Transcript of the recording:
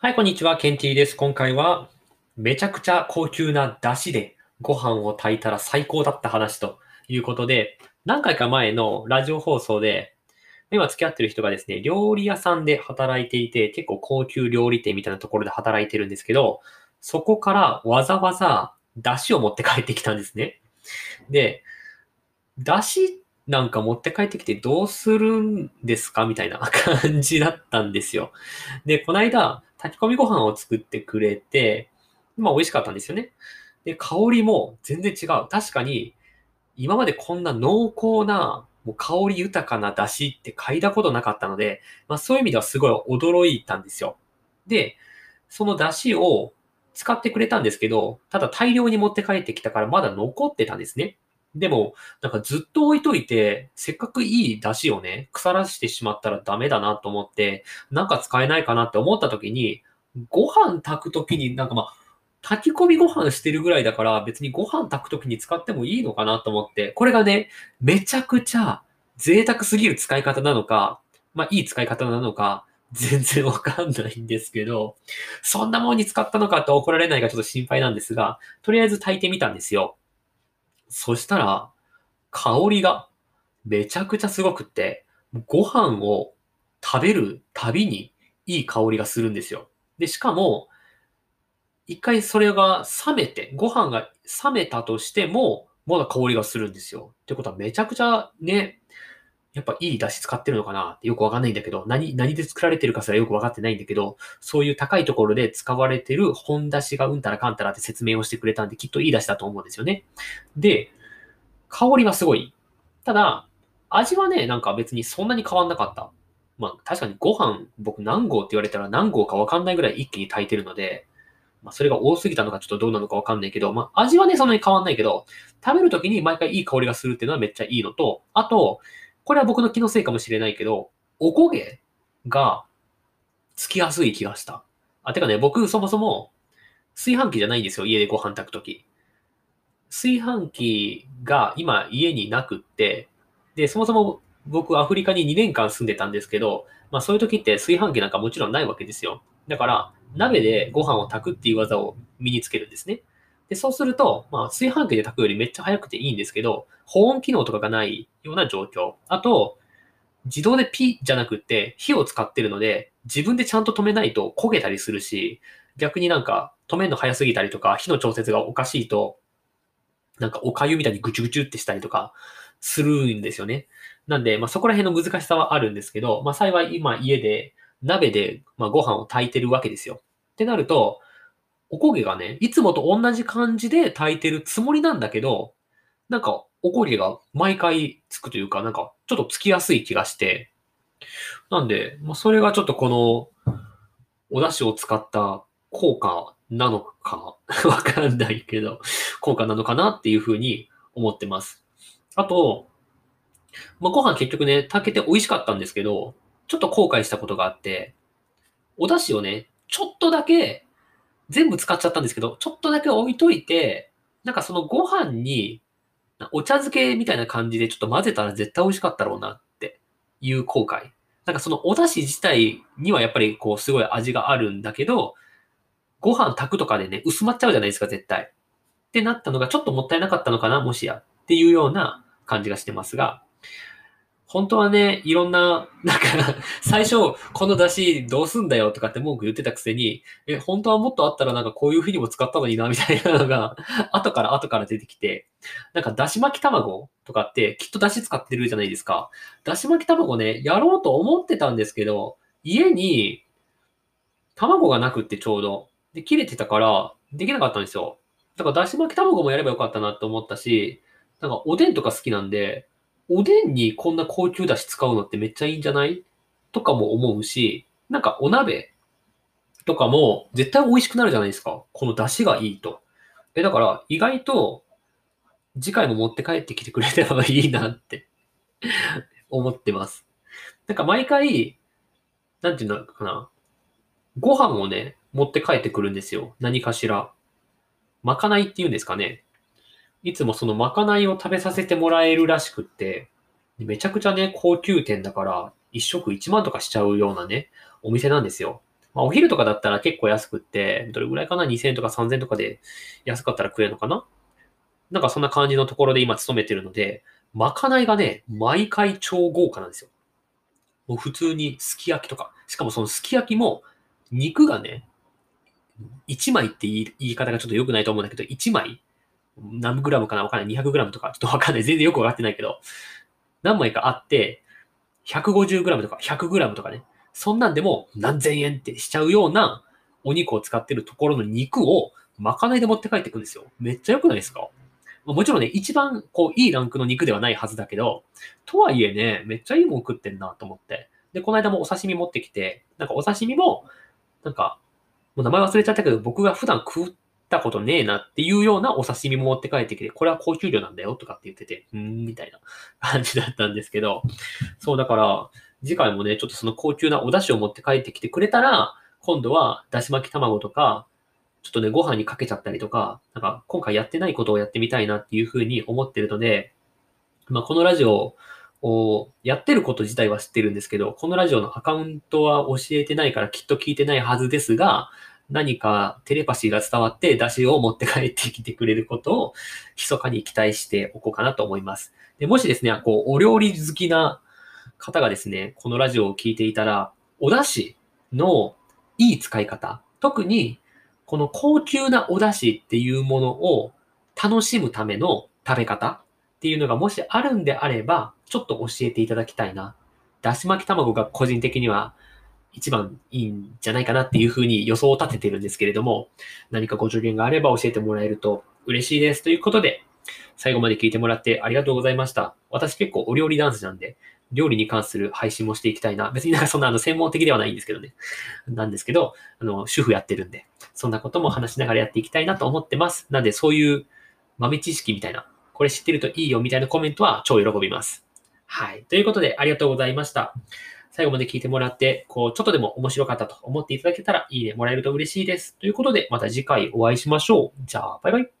はい、こんにちは。ケンティーです。今回は、めちゃくちゃ高級な出汁でご飯を炊いたら最高だった話ということで、何回か前のラジオ放送で、今付き合ってる人がですね、料理屋さんで働いていて、結構高級料理店みたいなところで働いてるんですけど、そこからわざわざ出汁を持って帰ってきたんですね。で、出汁なんか持って帰ってきてどうするんですかみたいな感じだったんですよ。で、この間、炊き込みご飯を作ってくれて、まあ美味しかったんですよね。で、香りも全然違う。確かに、今までこんな濃厚な、もう香り豊かな出汁って嗅いだことなかったので、まあそういう意味ではすごい驚いたんですよ。で、その出汁を使ってくれたんですけど、ただ大量に持って帰ってきたからまだ残ってたんですね。でも、なんかずっと置いといて、せっかくいい出汁をね、腐らしてしまったらダメだなと思って、なんか使えないかなって思った時に、ご飯炊く時になんかまあ、炊き込みご飯してるぐらいだから別にご飯炊く時に使ってもいいのかなと思って、これがね、めちゃくちゃ贅沢すぎる使い方なのか、まあいい使い方なのか、全然わかんないんですけど、そんなもんに使ったのかって怒られないかちょっと心配なんですが、とりあえず炊いてみたんですよ。そしたら、香りがめちゃくちゃすごくって、ご飯を食べるたびにいい香りがするんですよ。で、しかも、一回それが冷めて、ご飯が冷めたとしても、まだ香りがするんですよ。ってことはめちゃくちゃね、やっぱいい出汁使ってるのかなってよくわかんないんだけど、何、何で作られてるかすらよくわかってないんだけど、そういう高いところで使われてる本出汁がうんたらかんたらって説明をしてくれたんで、きっといい出汁だと思うんですよね。で、香りはすごい。ただ、味はね、なんか別にそんなに変わんなかった。まあ確かにご飯、僕何合って言われたら何合かわかんないぐらい一気に炊いてるので、まあそれが多すぎたのかちょっとどうなのかわかんないけど、まあ味はね、そんなに変わんないけど、食べるときに毎回いい香りがするっていうのはめっちゃいいのと、あと、これは僕の気のせいかもしれないけど、おこげがつきやすい気がした。あ、てかね、僕そもそも炊飯器じゃないんですよ、家でご飯炊くとき。炊飯器が今家になくって、で、そもそも僕アフリカに2年間住んでたんですけど、まあそういう時って炊飯器なんかもちろんないわけですよ。だから、鍋でご飯を炊くっていう技を身につけるんですね。で、そうすると、まあ、炊飯器で炊くよりめっちゃ早くていいんですけど、保温機能とかがないような状況。あと、自動でピじゃなくて火を使ってるので、自分でちゃんと止めないと焦げたりするし、逆になんか止めるの早すぎたりとか、火の調節がおかしいと、なんかお粥みたいにぐちゅぐちゅってしたりとかするんですよね。なんで、まあそこら辺の難しさはあるんですけど、まあ幸い今家で鍋でまあご飯を炊いてるわけですよ。ってなると、おこげがね、いつもと同じ感じで炊いてるつもりなんだけど、なんか、おこげが毎回つくというか、なんか、ちょっとつきやすい気がして、なんで、まあ、それがちょっとこの、お出汁を使った効果なのか、わかんないけど、効果なのかなっていうふうに思ってます。あと、まあ、ご飯結局ね、炊けて美味しかったんですけど、ちょっと後悔したことがあって、お出汁をね、ちょっとだけ全部使っちゃったんですけど、ちょっとだけ置いといて、なんかそのご飯に、お茶漬けみたいな感じでちょっと混ぜたら絶対美味しかったろうなっていう後悔。なんかそのお出汁自体にはやっぱりこうすごい味があるんだけど、ご飯炊くとかでね、薄まっちゃうじゃないですか、絶対。ってなったのがちょっともったいなかったのかな、もしや。っていうような感じがしてますが、本当はね、いろんな、なんか、最初、この出汁どうすんだよとかって文句言ってたくせに、え、本当はもっとあったらなんかこういう風にも使ったのにな、みたいなのが、後から後から出てきて、なんか出汁巻き卵とかってきっと出汁使ってるじゃないですか。出汁巻き卵ね、やろうと思ってたんですけど、家に卵がなくってちょうど。で、切れてたから、できなかったんですよ。だから出汁巻き卵もやればよかったなと思ったし、なんかおでんとか好きなんで、おでんにこんな高級だし使うのってめっちゃいいんじゃない？とかも思うし、なんかお鍋とかも絶対美味しくなるじゃないですか。この出汁がいいと。え、だから意外と次回も持って帰ってきてくれればいいなって思ってます。なんか毎回、なんていうのかな。ご飯をね、持って帰ってくるんですよ。何かしら。まかないっていうんですかね。いつもそのまかないを食べさせてもらえるらしくって、めちゃくちゃね、高級店だから、一食1万とかしちゃうようなね、お店なんですよ。まあ、お昼とかだったら結構安くって、どれぐらいかな ?2000 とか3000とかで安かったら食えるのかな？なんかそんな感じのところで今勤めてるので、まかないがね、毎回超豪華なんですよ。もう普通にすき焼きとか。しかもそのすき焼きも、肉がね、1枚って言い方がちょっと良くないと思うんだけど、1枚何グラムかな？わかんない。200グラムとか、ちょっとわかんない。全然よくわかってないけど、何枚かあって、150グラムとか100グラムとかね、そんなんでも何千円ってしちゃうようなお肉を使ってるところの肉をまかないで持って帰ってくんですよ。めっちゃ良くないですか？もちろんね、一番こういいランクの肉ではないはずだけど、とはいえね、めっちゃいいもん食ってんなと思って。で、この間もお刺身持ってきて、なんかお刺身も、なんか、もう名前忘れちゃったけど、僕が普段食ったことねえなっていうようなお刺身も持って帰ってきて、これは高級魚なんだよとかって言ってて、うーん、みたいな 感じだったんですけど、そうだから、次回もね、ちょっとその高級なお出汁を持って帰ってきてくれたら、今度はだし巻き卵とか、ちょっとね、ご飯にかけちゃったりとか、なんか今回やってないことをやってみたいなっていうふうに思ってるので、まあ、このラジオをやってること自体は知ってるんですけど、このラジオのアカウントは教えてないからきっと聞いてないはずですが、何かテレパシーが伝わって出汁を持って帰ってきてくれることを密かに期待しておこうかなと思います。でもしですね、こう、お料理好きな方がですね、このラジオを聞いていたら、お出汁のいい使い方、特にこの高級なお出汁っていうものを楽しむための食べ方っていうのがもしあるんであれば、ちょっと教えていただきたいな。だし巻き卵が個人的には一番いいんじゃないかなっていうふうに予想を立ててるんですけれども、何かご助言があれば教えてもらえると嬉しいです。ということで、最後まで聞いてもらってありがとうございました。私結構お料理ダンスなんで、料理に関する配信もしていきたいな。別になんかそんなあの専門的ではないんですけどね。なんですけど、あの、主婦やってるんで、そんなことも話しながらやっていきたいなと思ってます。なんでそういう豆知識みたいな、これ知ってるといいよみたいなコメントは超喜びます。はい。ということで、ありがとうございました。最後まで聞いてもらって、こう、ちょっとでも面白かったと思っていただけたら、いいねもらえると嬉しいです。ということで、また次回お会いしましょう。じゃあ、バイバイ。